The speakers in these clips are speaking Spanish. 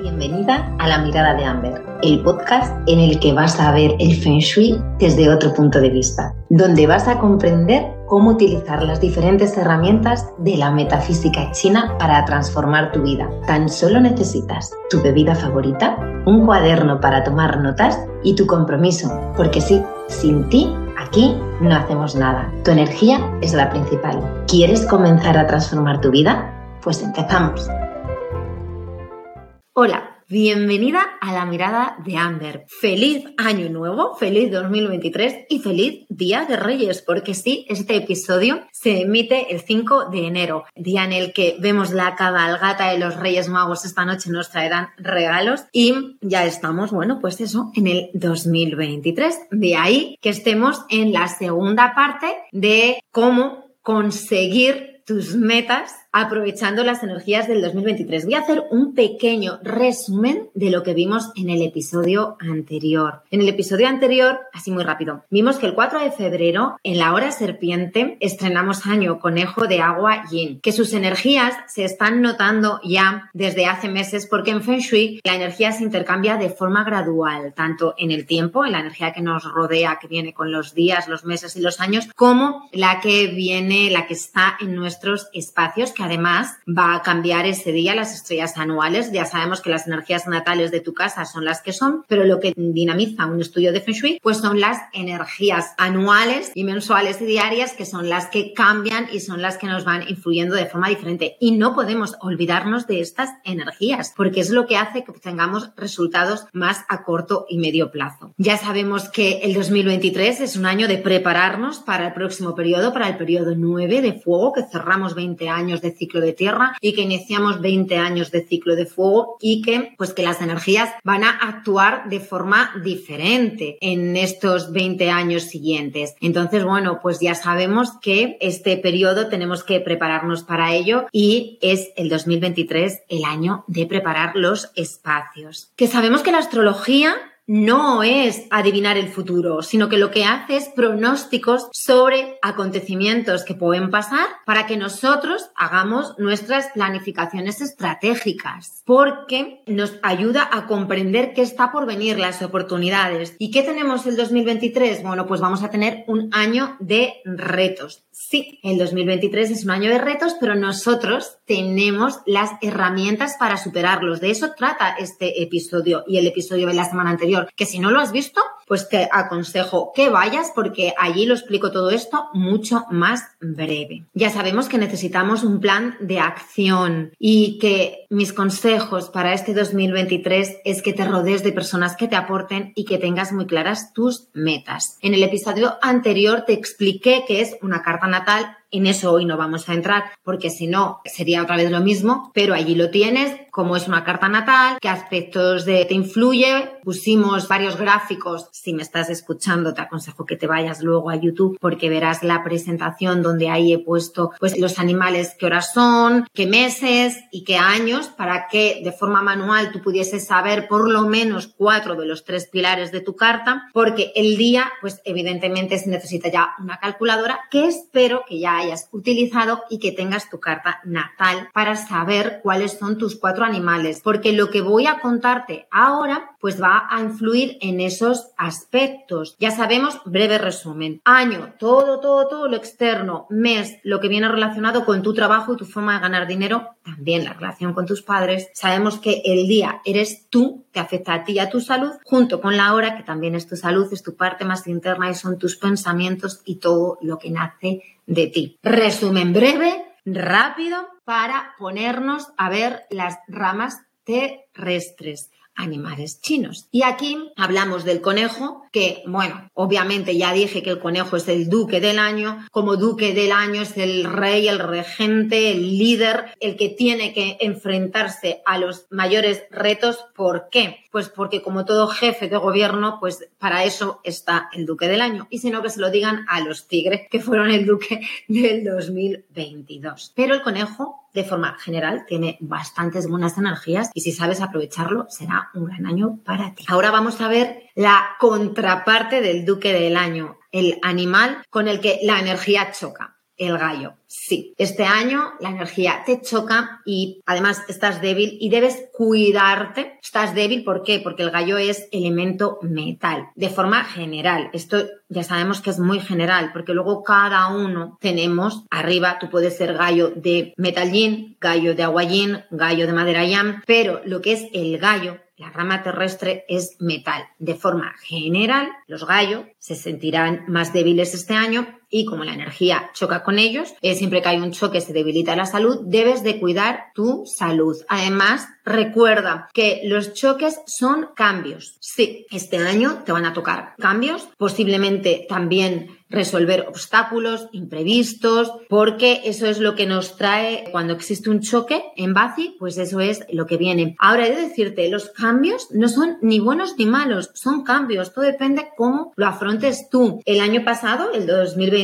Bienvenida a La Mirada de Amber, el podcast en el que vas a ver el Feng Shui desde otro punto de vista, donde vas a comprender cómo utilizar las diferentes herramientas de la metafísica china para transformar tu vida. Tan solo necesitas tu bebida favorita, un cuaderno para tomar notas y tu compromiso, porque sí, sin ti Aquí no hacemos nada. Tu energía es la principal. ¿Quieres comenzar a transformar tu vida? Pues empezamos. Hola, bienvenida a la mirada de Amber. Feliz año nuevo, feliz 2023 y feliz Día de Reyes, porque sí, este episodio se emite el 5 de enero, día en el que vemos la cabalgata de los Reyes Magos. Esta noche nos traerán regalos y ya estamos, bueno, pues eso, en el 2023. De ahí que estemos en la segunda parte de cómo conseguir tus metas aprovechando las energías del 2023. Voy a hacer un pequeño resumen de lo que vimos en el episodio anterior. En el episodio anterior, así muy rápido, vimos que el 4 de febrero, en la hora serpiente, estrenamos año conejo de agua yin, que sus energías se están notando ya desde hace meses porque en Feng Shui la energía se intercambia de forma gradual, tanto en el tiempo, en la energía que nos rodea, que viene con los días, los meses y los años, como la que viene, la que está en nuestros espacios, que además va a cambiar ese día las estrellas anuales. Ya sabemos que las energías natales de tu casa son las que son, pero lo que dinamiza un estudio de Feng Shui, pues son las energías anuales y mensuales y diarias que son las que cambian y son las que nos van influyendo de forma diferente. Y no podemos olvidarnos de estas energías, porque es lo que hace que tengamos resultados más a corto y medio plazo. Ya sabemos que el 2023 es un año de prepararnos para el próximo periodo, para el periodo 9 de fuego, que cerramos 20 años de ciclo de tierra y que iniciamos 20 años de ciclo de fuego y que pues que las energías van a actuar de forma diferente en estos 20 años siguientes. Entonces, bueno, pues ya sabemos que este periodo tenemos que prepararnos para ello y es el 2023 el año de preparar los espacios. Que sabemos que la astrología no es adivinar el futuro, sino que lo que hace es pronósticos sobre acontecimientos que pueden pasar para que nosotros hagamos nuestras planificaciones estratégicas, porque nos ayuda a comprender qué está por venir, las oportunidades. ¿Y qué tenemos el 2023? Bueno, pues vamos a tener un año de retos. Sí, el 2023 es un año de retos, pero nosotros tenemos las herramientas para superarlos. De eso trata este episodio y el episodio de la semana anterior, que si no lo has visto, pues te aconsejo que vayas porque allí lo explico todo esto mucho más breve. Ya sabemos que necesitamos un plan de acción y que mis consejos para este 2023 es que te rodees de personas que te aporten y que tengas muy claras tus metas. En el episodio anterior te expliqué que es una carta natal en eso hoy no vamos a entrar porque si no sería otra vez lo mismo, pero allí lo tienes, como es una carta natal, qué aspectos de, te influye. Pusimos varios gráficos. Si me estás escuchando, te aconsejo que te vayas luego a YouTube porque verás la presentación donde ahí he puesto pues los animales, qué horas son, qué meses y qué años para que de forma manual tú pudieses saber por lo menos cuatro de los tres pilares de tu carta, porque el día, pues evidentemente se necesita ya una calculadora que espero que ya hayas utilizado y que tengas tu carta natal para saber cuáles son tus cuatro animales, porque lo que voy a contarte ahora pues va a influir en esos aspectos. Ya sabemos, breve resumen, año, todo, todo, todo lo externo, mes, lo que viene relacionado con tu trabajo y tu forma de ganar dinero, también la relación con tus padres. Sabemos que el día eres tú, te afecta a ti y a tu salud, junto con la hora, que también es tu salud, es tu parte más interna y son tus pensamientos y todo lo que nace de ti. Resumen breve, rápido, para ponernos a ver las ramas terrestres animales chinos. Y aquí hablamos del conejo, que, bueno, obviamente ya dije que el conejo es el duque del año, como duque del año es el rey, el regente, el líder, el que tiene que enfrentarse a los mayores retos. ¿Por qué? Pues porque como todo jefe de gobierno, pues para eso está el duque del año. Y si no, que se lo digan a los tigres, que fueron el duque del 2022. Pero el conejo de forma general tiene bastantes buenas energías y si sabes aprovecharlo será un gran año para ti. Ahora vamos a ver la contraparte del duque del año, el animal con el que la energía choca. El gallo. Sí, este año la energía te choca y además estás débil y debes cuidarte. Estás débil, ¿por qué? Porque el gallo es elemento metal, de forma general. Esto ya sabemos que es muy general, porque luego cada uno tenemos arriba, tú puedes ser gallo de metal yin, gallo de agua yin, gallo de madera yam, pero lo que es el gallo la rama terrestre es metal. De forma general, los gallos se sentirán más débiles este año y como la energía choca con ellos, eh, siempre que hay un choque se debilita la salud, debes de cuidar tu salud. Además, recuerda que los choques son cambios. Sí, este año te van a tocar cambios, posiblemente también resolver obstáculos imprevistos, porque eso es lo que nos trae cuando existe un choque en Bazi, pues eso es lo que viene. Ahora he de decirte, los cambios no son ni buenos ni malos, son cambios, todo depende cómo lo afrontes tú. El año pasado, el 2020,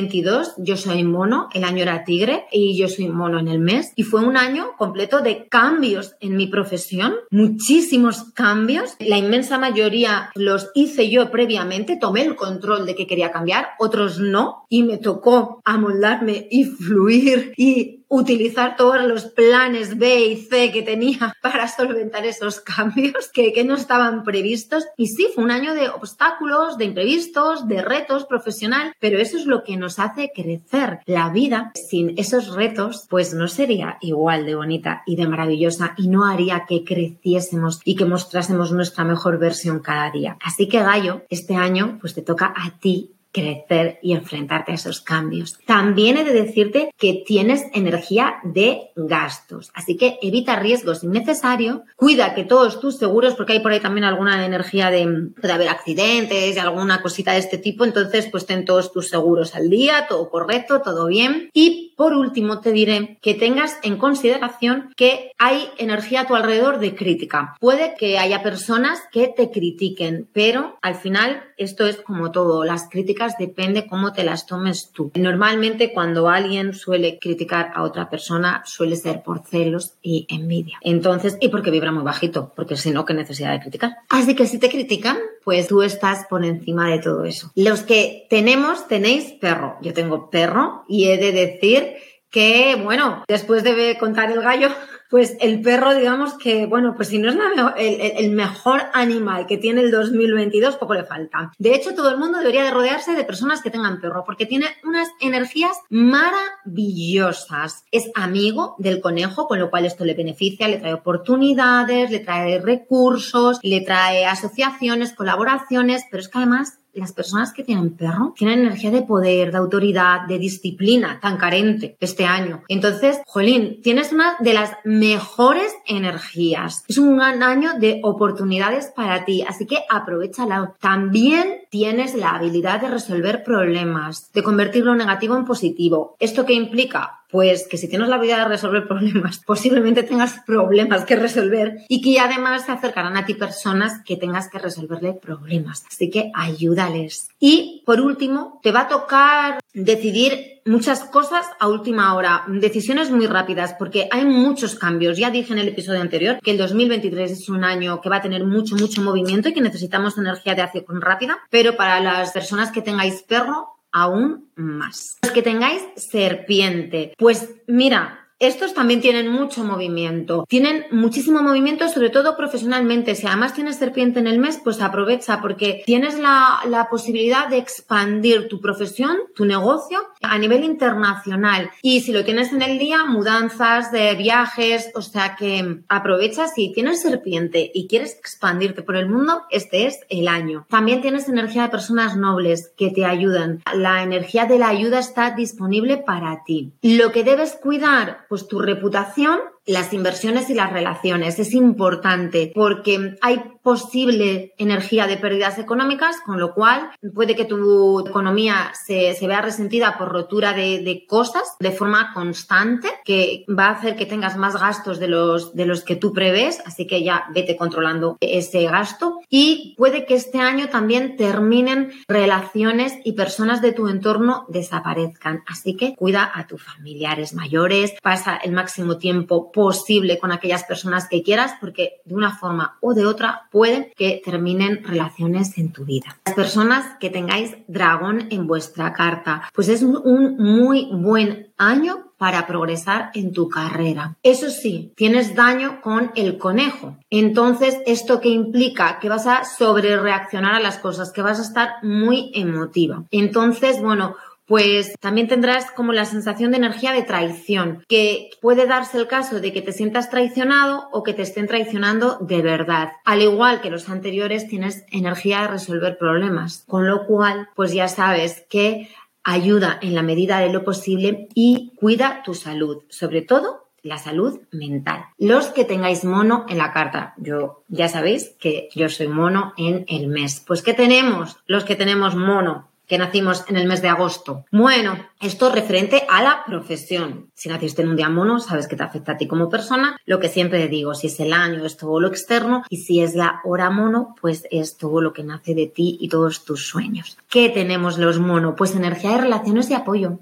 yo soy mono, el año era tigre y yo soy mono en el mes. Y fue un año completo de cambios en mi profesión, muchísimos cambios. La inmensa mayoría los hice yo previamente, tomé el control de que quería cambiar, otros no, y me tocó amoldarme y fluir y utilizar todos los planes B y C que tenía para solventar esos cambios que, que, no estaban previstos. Y sí, fue un año de obstáculos, de imprevistos, de retos profesional, pero eso es lo que nos hace crecer. La vida sin esos retos, pues no sería igual de bonita y de maravillosa y no haría que creciésemos y que mostrásemos nuestra mejor versión cada día. Así que Gallo, este año, pues te toca a ti crecer y enfrentarte a esos cambios. También he de decirte que tienes energía de gastos, así que evita riesgos innecesarios, cuida que todos tus seguros, porque hay por ahí también alguna energía de, de haber accidentes y alguna cosita de este tipo, entonces pues ten todos tus seguros al día, todo correcto, todo bien. Y por último te diré que tengas en consideración que hay energía a tu alrededor de crítica. Puede que haya personas que te critiquen, pero al final esto es como todo, las críticas depende cómo te las tomes tú. Normalmente cuando alguien suele criticar a otra persona suele ser por celos y envidia. Entonces, y porque vibra muy bajito, porque si no, qué necesidad de criticar. Así que si te critican, pues tú estás por encima de todo eso. Los que tenemos, tenéis perro. Yo tengo perro y he de decir que, bueno, después de contar el gallo, pues el perro, digamos que, bueno, pues si no es el, mejor animal que tiene el 2022, poco le falta. De hecho, todo el mundo debería de rodearse de personas que tengan perro, porque tiene unas energías maravillosas. Es amigo del conejo, con lo cual esto le beneficia, le trae oportunidades, le trae recursos, le trae asociaciones, colaboraciones, pero es que además las personas que tienen perro tienen energía de poder, de autoridad, de disciplina tan carente este año. Entonces, Jolín, tienes una de las mejores energías. Es un gran año de oportunidades para ti, así que aprovechala. También tienes la habilidad de resolver problemas, de convertir lo negativo en positivo. ¿Esto qué implica? Pues que si tienes la habilidad de resolver problemas, posiblemente tengas problemas que resolver y que además se acercarán a ti personas que tengas que resolverle problemas. Así que ayúdales. Y por último, te va a tocar decidir muchas cosas a última hora, decisiones muy rápidas, porque hay muchos cambios. Ya dije en el episodio anterior que el 2023 es un año que va a tener mucho, mucho movimiento y que necesitamos energía de acción rápida, pero para las personas que tengáis perro, aún más. Los que tengáis serpiente, pues mira, estos también tienen mucho movimiento. Tienen muchísimo movimiento, sobre todo profesionalmente. Si además tienes serpiente en el mes, pues aprovecha porque tienes la, la, posibilidad de expandir tu profesión, tu negocio a nivel internacional. Y si lo tienes en el día, mudanzas de viajes, o sea que aprovecha si tienes serpiente y quieres expandirte por el mundo, este es el año. También tienes energía de personas nobles que te ayudan. La energía de la ayuda está disponible para ti. Lo que debes cuidar, pues tu reputación las inversiones y las relaciones. Es importante porque hay posible energía de pérdidas económicas, con lo cual puede que tu economía se, vea resentida por rotura de, de, cosas de forma constante, que va a hacer que tengas más gastos de los, de los que tú prevés, así que ya vete controlando ese gasto. Y puede que este año también terminen relaciones y personas de tu entorno desaparezcan. Así que cuida a tus familiares mayores, pasa el máximo tiempo posible con aquellas personas que quieras porque de una forma o de otra pueden que terminen relaciones en tu vida. Las personas que tengáis dragón en vuestra carta, pues es un muy buen año para progresar en tu carrera. Eso sí, tienes daño con el conejo. Entonces, ¿esto que implica? Que vas a sobrereaccionar a las cosas, que vas a estar muy emotiva. Entonces, bueno, pues también tendrás como la sensación de energía de traición, que puede darse el caso de que te sientas traicionado o que te estén traicionando de verdad. Al igual que los anteriores, tienes energía de resolver problemas, con lo cual, pues ya sabes que ayuda en la medida de lo posible y cuida tu salud, sobre todo la salud mental. Los que tengáis mono en la carta, yo ya sabéis que yo soy mono en el mes. Pues ¿qué tenemos? Los que tenemos mono que nacimos en el mes de agosto. Bueno, esto referente a la profesión. Si naciste en un día mono, sabes que te afecta a ti como persona. Lo que siempre digo, si es el año, es todo lo externo. Y si es la hora mono, pues es todo lo que nace de ti y todos tus sueños. ¿Qué tenemos los mono? Pues energía de relaciones y apoyo.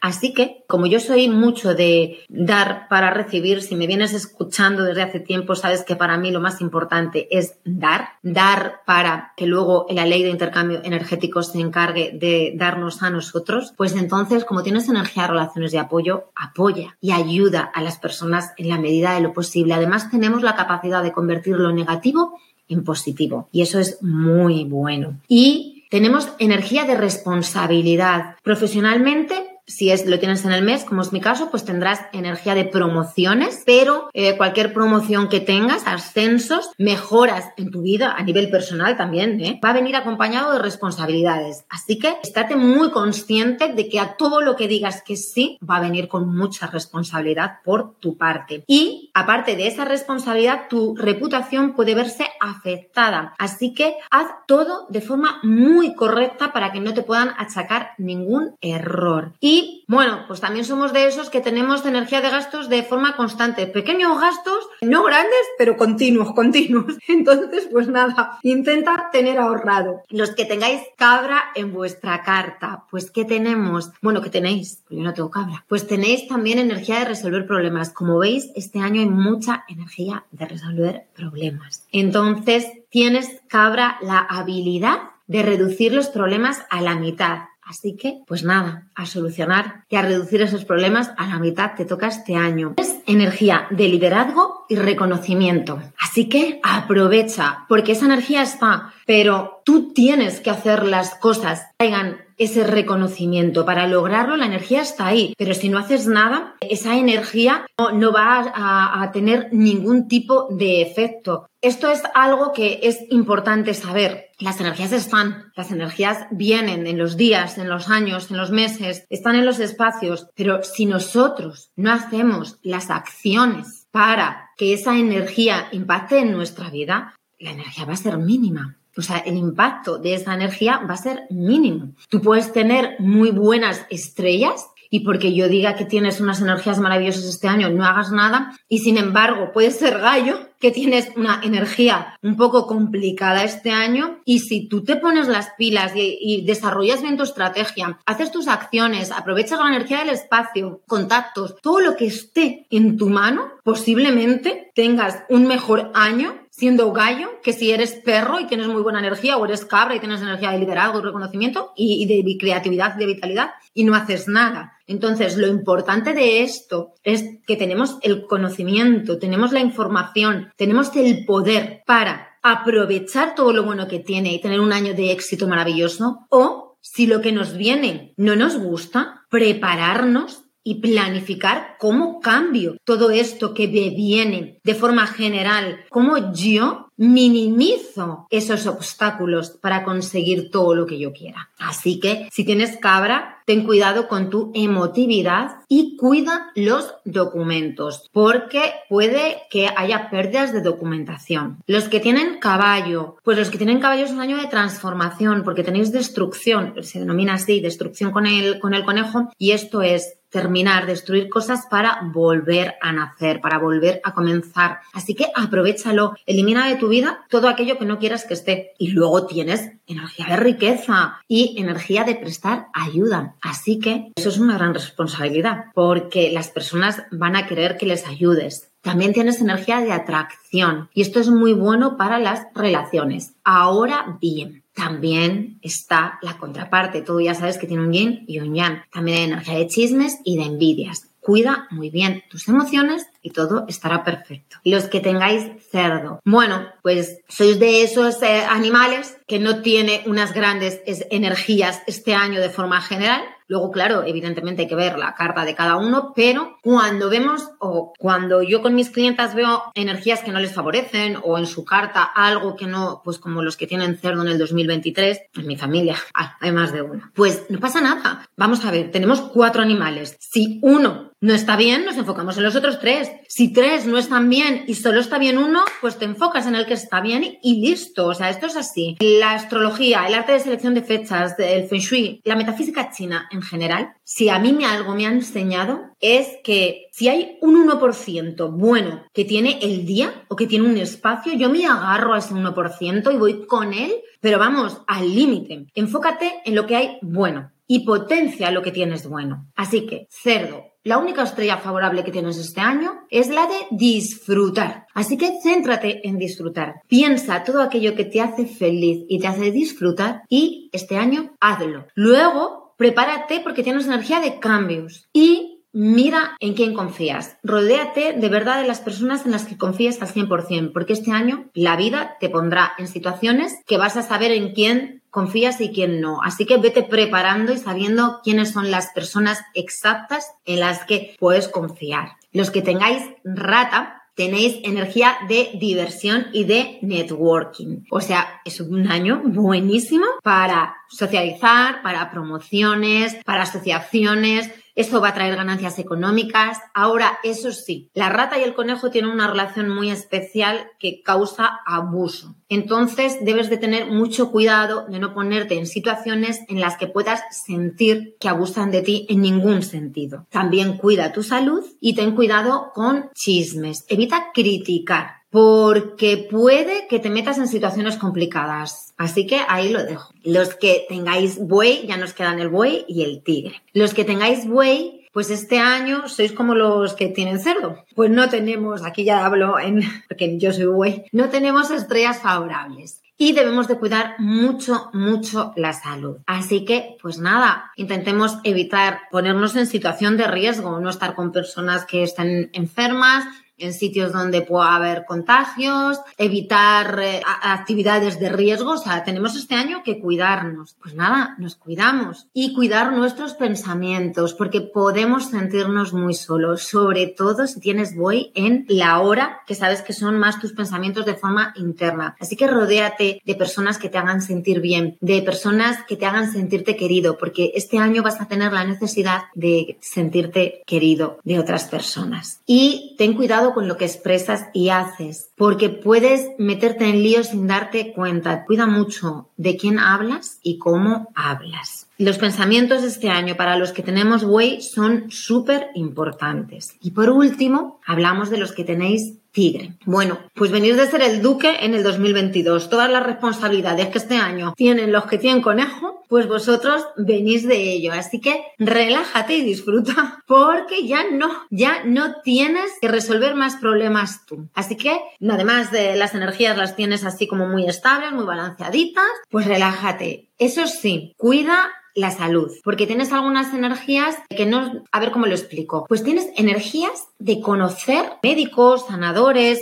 Así que, como yo soy mucho de dar para recibir, si me vienes escuchando desde hace tiempo, sabes que para mí lo más importante es dar, dar para que luego la ley de intercambio energético se encargue de darnos a nosotros, pues entonces, como tienes energía de relaciones de apoyo, apoya y ayuda a las personas en la medida de lo posible. Además, tenemos la capacidad de convertir lo negativo en positivo y eso es muy bueno. Y tenemos energía de responsabilidad. Profesionalmente si es, lo tienes en el mes, como es mi caso, pues tendrás energía de promociones, pero eh, cualquier promoción que tengas, ascensos, mejoras en tu vida a nivel personal también, ¿eh? va a venir acompañado de responsabilidades. Así que estate muy consciente de que a todo lo que digas que sí, va a venir con mucha responsabilidad por tu parte. Y aparte de esa responsabilidad, tu reputación puede verse afectada. Así que haz todo de forma muy correcta para que no te puedan achacar ningún error. Y y bueno, pues también somos de esos que tenemos energía de gastos de forma constante. Pequeños gastos, no grandes, pero continuos, continuos. Entonces, pues nada, intenta tener ahorrado. Los que tengáis cabra en vuestra carta, pues ¿qué tenemos? Bueno, ¿qué tenéis? Pues yo no tengo cabra. Pues tenéis también energía de resolver problemas. Como veis, este año hay mucha energía de resolver problemas. Entonces, tienes cabra la habilidad de reducir los problemas a la mitad. Así que, pues nada, a solucionar y a reducir esos problemas a la mitad te toca este año. Es energía de liderazgo y reconocimiento. Así que aprovecha, porque esa energía está, pero tú tienes que hacer las cosas, traigan ese reconocimiento. Para lograrlo, la energía está ahí, pero si no haces nada, esa energía no, va a, a tener ningún tipo de efecto. Esto es algo que es importante saber. Las energías están, las energías vienen en los días, en los años, en los meses, están en los espacios, pero si nosotros no hacemos las acciones para que esa energía impacte en nuestra vida, la energía va a ser mínima. O sea, el impacto de esa energía va a ser mínimo. Tú puedes tener muy buenas estrellas y porque yo diga que tienes unas energías maravillosas este año, no hagas nada. Y sin embargo, puedes ser gallo, que tienes una energía un poco complicada este año. Y si tú te pones las pilas y, y desarrollas bien tu estrategia, haces tus acciones, aprovechas la energía del espacio, contactos, todo lo que esté en tu mano, posiblemente tengas un mejor año siendo gallo que si eres perro y tienes muy buena energía o eres cabra y tienes energía de liderazgo, reconocimiento y, de creatividad, de vitalidad y no haces nada. Entonces, lo importante de esto es que tenemos el conocimiento, tenemos la información, tenemos el poder para aprovechar todo lo bueno que tiene y tener un año de éxito maravilloso o si lo que nos viene no nos gusta, prepararnos y planificar cómo cambio todo esto que me viene de forma general, cómo yo minimizo esos obstáculos para conseguir todo lo que yo quiera. Así que si tienes cabra, ten cuidado con tu emotividad y cuida los documentos porque puede que haya pérdidas de documentación. Los que tienen caballo, pues los que tienen caballo es un año de transformación porque tenéis destrucción, se denomina así, destrucción con el, con el conejo y esto es terminar, destruir cosas para volver a nacer, para volver a comenzar. Así que aprovechalo, elimina de tu vida todo aquello que no quieras que esté. Y luego tienes energía de riqueza y energía de prestar ayuda. Así que eso es una gran responsabilidad porque las personas van a querer que les ayudes. También tienes energía de atracción y esto es muy bueno para las relaciones. Ahora bien, también está la contraparte. Tú ya sabes que tiene un yin y un yang. También hay energía de chismes y de envidias. Cuida muy bien tus emociones y todo estará perfecto. Los que tengáis cerdo. Bueno, pues sois de esos eh, animales que no tiene unas grandes energías este año de forma general. Luego, claro, evidentemente hay que ver la carta de cada uno, pero cuando vemos o cuando yo con mis clientas veo energías que no les favorecen o en su carta algo que no, pues como los que tienen cerdo en el 2023, en mi familia hay más de uno. Pues no pasa nada. Vamos a ver, tenemos cuatro animales. Si uno no está bien, nos enfocamos en los otros tres. Si tres no están bien y solo está bien uno, pues te enfocas en el que está bien y listo. O sea, esto es así. La astrología, el arte de selección de fechas, el feng shui, la metafísica china en general, si a mí me algo me ha enseñado es que si hay un 1% bueno que tiene el día o que tiene un espacio, yo me agarro a ese 1% y voy con él, pero vamos, al límite. Enfócate en lo que hay bueno y potencia lo que tienes bueno. Así que, cerdo, la única estrella favorable que tienes este año es la de disfrutar. Así que céntrate en disfrutar. Piensa todo aquello que te hace feliz y te hace disfrutar y este año hazlo. Luego, prepárate porque tienes energía de cambios y Mira en quién confías. Rodéate de verdad de las personas en las que confías al 100%, porque este año la vida te pondrá en situaciones que vas a saber en quién confías y quién no. Así que vete preparando y sabiendo quiénes son las personas exactas en las que puedes confiar. Los que tengáis rata, tenéis energía de diversión y de networking. O sea, es un año buenísimo para socializar, para promociones, para asociaciones. Esto va a traer ganancias económicas. Ahora, eso sí, la rata y el conejo tienen una relación muy especial que causa abuso. Entonces, debes de tener mucho cuidado de no ponerte en situaciones en las que puedas sentir que abusan de ti en ningún sentido. También cuida tu salud y ten cuidado con chismes. Evita criticar porque puede que te metas en situaciones complicadas. Así que ahí lo dejo. Los que tengáis buey, ya nos quedan el buey y el tigre. Los que tengáis buey, pues este año sois como los que tienen cerdo. Pues no tenemos, aquí ya hablo en, porque yo soy buey, no tenemos estrellas favorables. Y debemos de cuidar mucho, mucho la salud. Así que, pues nada, intentemos evitar ponernos en situación de riesgo, no estar con personas que estén enfermas, en sitios donde pueda haber contagios, evitar eh, actividades de riesgo. O sea, tenemos este año que cuidarnos. Pues nada, nos cuidamos y cuidar nuestros pensamientos porque podemos sentirnos muy solos, sobre todo si tienes voy en la hora que sabes que son más tus pensamientos de forma interna. Así que rodéate de personas que te hagan sentir bien, de personas que te hagan sentirte querido, porque este año vas a tener la necesidad de sentirte querido de otras personas. Y ten cuidado con lo que expresas y haces, porque puedes meterte en líos sin darte cuenta. Cuida mucho de quién hablas y cómo hablas. Los pensamientos de este año para los que tenemos Way son súper importantes. Y por último, hablamos de los que tenéis tigre. Bueno, pues venís de ser el duque en el 2022. Todas las responsabilidades que este año tienen los que tienen conejo, pues vosotros venís de ello. Así que relájate y disfruta porque ya no, ya no tienes que resolver más problemas tú. Así que, además de las energías las tienes así como muy estables, muy balanceaditas, pues relájate. Eso sí, cuida la salud, porque tienes algunas energías que no, a ver cómo lo explico, pues tienes energías de conocer médicos, sanadores,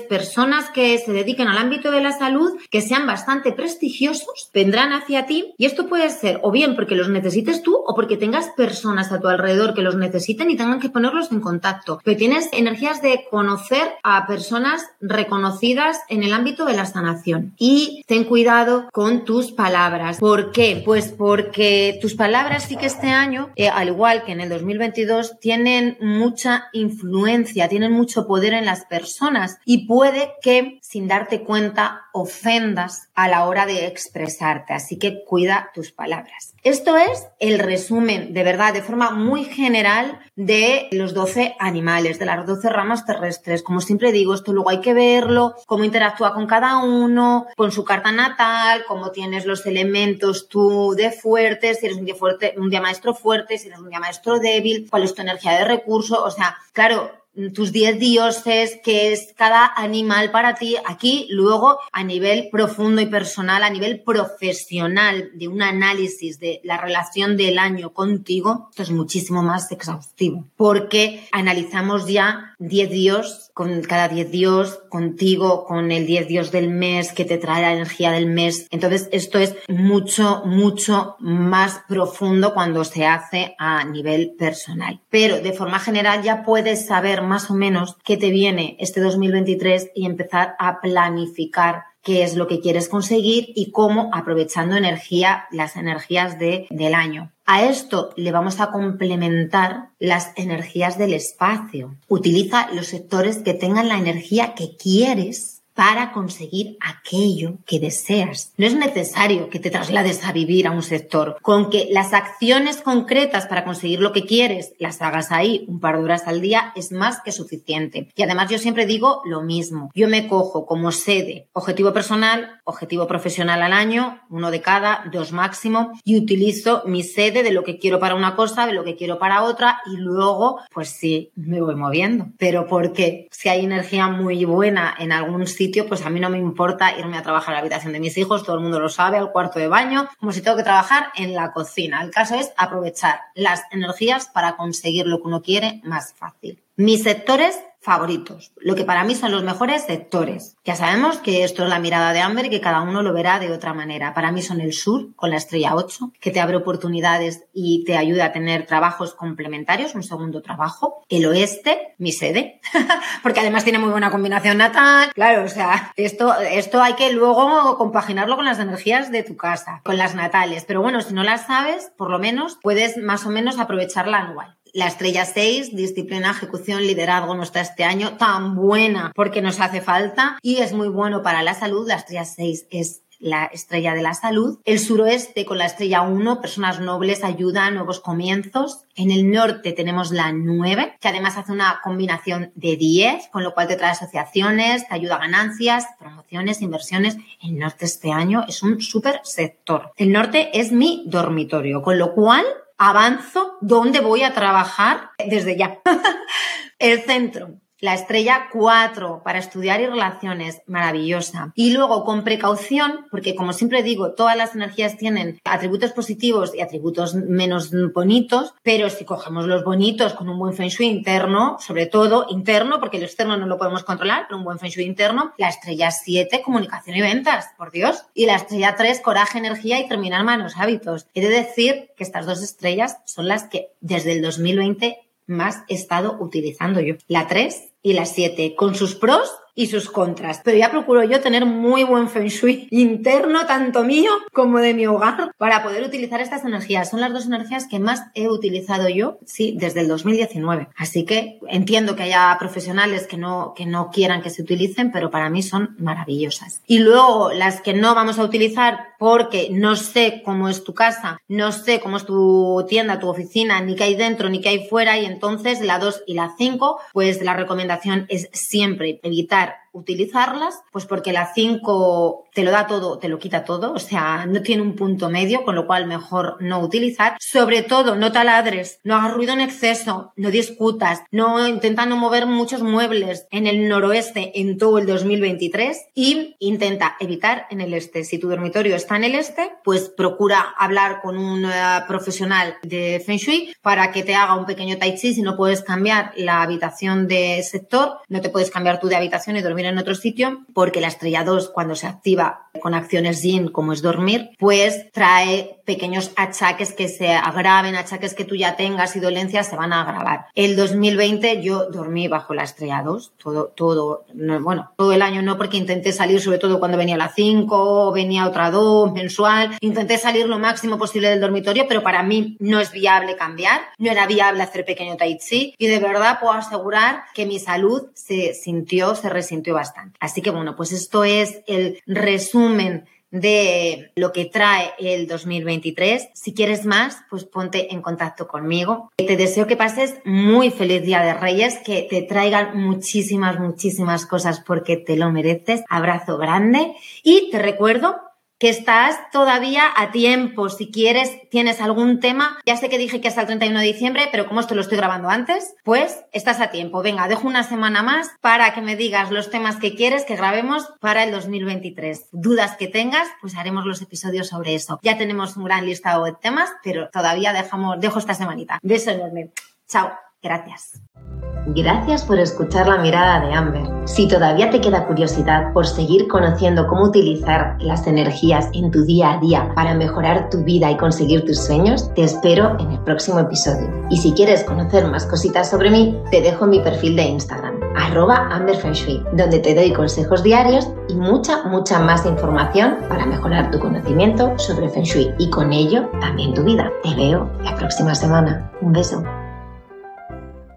personas que se dediquen al ámbito de la salud, que sean bastante prestigiosos, vendrán hacia ti y esto puede ser o bien porque los necesites tú o porque tengas personas a tu alrededor que los necesiten y tengan que ponerlos en contacto. Pero tienes energías de conocer a personas reconocidas en el ámbito de la sanación y ten cuidado con tus palabras. ¿Por qué? Pues porque tus palabras sí que este año, eh, al igual que en el 2022, tienen mucha influencia, tienen mucho poder en las personas y puede que sin darte cuenta ofendas a la hora de expresarte. Así que cuida tus palabras. Esto es el resumen, de verdad, de forma muy general de los 12 animales, de las 12 ramas terrestres. Como siempre digo, esto luego hay que verlo, cómo interactúa con cada uno, con su carta natal, cómo tienes los elementos tú de fuerte, si eres un día fuerte, un día maestro fuerte, si eres un día maestro débil, cuál es tu energía de recurso. O sea, claro, tus 10 dioses, que es cada animal para ti. Aquí, luego, a nivel profundo y personal, a nivel profesional, de un análisis de la relación del año contigo, esto es muchísimo más exhaustivo, porque analizamos ya 10 dios, con cada 10 dios, contigo, con el 10 dios del mes, que te trae la energía del mes. Entonces, esto es mucho, mucho más profundo cuando se hace a nivel personal. Pero de forma general ya puedes saber más o menos qué te viene este 2023 y empezar a planificar qué es lo que quieres conseguir y cómo aprovechando energía, las energías de, del año. A esto le vamos a complementar las energías del espacio. Utiliza los sectores que tengan la energía que quieres para conseguir aquello que deseas. No es necesario que te traslades a vivir a un sector. Con que las acciones concretas para conseguir lo que quieres las hagas ahí un par de horas al día es más que suficiente. Y además yo siempre digo lo mismo. Yo me cojo como sede objetivo personal, objetivo profesional al año, uno de cada, dos máximo, y utilizo mi sede de lo que quiero para una cosa, de lo que quiero para otra, y luego, pues sí, me voy moviendo. Pero porque si hay energía muy buena en algún sitio, pues a mí no me importa irme a trabajar a la habitación de mis hijos, todo el mundo lo sabe, al cuarto de baño, como si tengo que trabajar en la cocina. El caso es aprovechar las energías para conseguir lo que uno quiere más fácil. Mis sectores favoritos, lo que para mí son los mejores sectores. Ya sabemos que esto es la mirada de Amber y que cada uno lo verá de otra manera. Para mí son el sur, con la estrella 8, que te abre oportunidades y te ayuda a tener trabajos complementarios, un segundo trabajo. El oeste, mi sede, porque además tiene muy buena combinación natal. Claro, o sea, esto, esto hay que luego compaginarlo con las energías de tu casa, con las natales. Pero bueno, si no las sabes, por lo menos puedes más o menos aprovecharla anual. La estrella 6, disciplina, ejecución, liderazgo, no está este año tan buena porque nos hace falta y es muy bueno para la salud. La estrella 6 es la estrella de la salud. El suroeste con la estrella 1, personas nobles, ayuda, nuevos comienzos. En el norte tenemos la 9, que además hace una combinación de 10, con lo cual te trae asociaciones, te ayuda a ganancias, promociones, inversiones. El norte este año es un súper sector. El norte es mi dormitorio, con lo cual avanzo dónde voy a trabajar desde ya. el centro. La estrella 4 para estudiar y relaciones, maravillosa. Y luego con precaución, porque como siempre digo, todas las energías tienen atributos positivos y atributos menos bonitos, pero si cogemos los bonitos con un buen feng shui interno, sobre todo interno, porque el externo no lo podemos controlar, pero un buen feng shui interno, la estrella 7, comunicación y ventas, por Dios. Y la estrella 3, coraje, energía y terminar malos hábitos. He de decir que estas dos estrellas son las que desde el 2020 más estado utilizando yo. La 3 y la 7, con sus pros y sus contras. Pero ya procuro yo tener muy buen feng shui interno, tanto mío como de mi hogar, para poder utilizar estas energías. Son las dos energías que más he utilizado yo, sí, desde el 2019. Así que entiendo que haya profesionales que no, que no quieran que se utilicen, pero para mí son maravillosas. Y luego las que no vamos a utilizar porque no sé cómo es tu casa, no sé cómo es tu tienda, tu oficina, ni qué hay dentro, ni qué hay fuera, y entonces la 2 y la 5, pues la recomendación es siempre evitar that utilizarlas, pues porque la 5 te lo da todo, te lo quita todo, o sea, no tiene un punto medio, con lo cual mejor no utilizar. Sobre todo, no taladres, no hagas ruido en exceso, no discutas, no intenta no mover muchos muebles en el noroeste en todo el 2023 y intenta evitar en el este. Si tu dormitorio está en el este, pues procura hablar con un eh, profesional de Feng Shui para que te haga un pequeño tai chi si no puedes cambiar la habitación de sector, no te puedes cambiar tú de habitación y dormir en otro sitio, porque la estrella 2, cuando se activa con acciones yin, como es dormir, pues trae pequeños achaques que se agraven, achaques que tú ya tengas y dolencias se van a agravar. El 2020 yo dormí bajo la estrella 2, todo, todo, bueno, todo el año no porque intenté salir sobre todo cuando venía la 5, venía otra 2 mensual, intenté salir lo máximo posible del dormitorio, pero para mí no es viable cambiar, no era viable hacer pequeño tai chi y de verdad puedo asegurar que mi salud se sintió, se resintió bastante. Así que bueno, pues esto es el resumen de lo que trae el 2023. Si quieres más, pues ponte en contacto conmigo. Te deseo que pases muy feliz Día de Reyes, que te traigan muchísimas, muchísimas cosas porque te lo mereces. Abrazo grande y te recuerdo que estás todavía a tiempo. Si quieres, tienes algún tema, ya sé que dije que hasta el 31 de diciembre, pero como esto lo estoy grabando antes, pues estás a tiempo. Venga, dejo una semana más para que me digas los temas que quieres que grabemos para el 2023. Dudas que tengas, pues haremos los episodios sobre eso. Ya tenemos un gran listado de temas, pero todavía dejamos, dejo esta semanita. Beso enorme. Chao. Gracias. Gracias por escuchar la mirada de Amber. Si todavía te queda curiosidad por seguir conociendo cómo utilizar las energías en tu día a día para mejorar tu vida y conseguir tus sueños, te espero en el próximo episodio. Y si quieres conocer más cositas sobre mí, te dejo mi perfil de Instagram, arroba amberfenshui, donde te doy consejos diarios y mucha, mucha más información para mejorar tu conocimiento sobre Feng Shui y con ello también tu vida. Te veo la próxima semana. Un beso.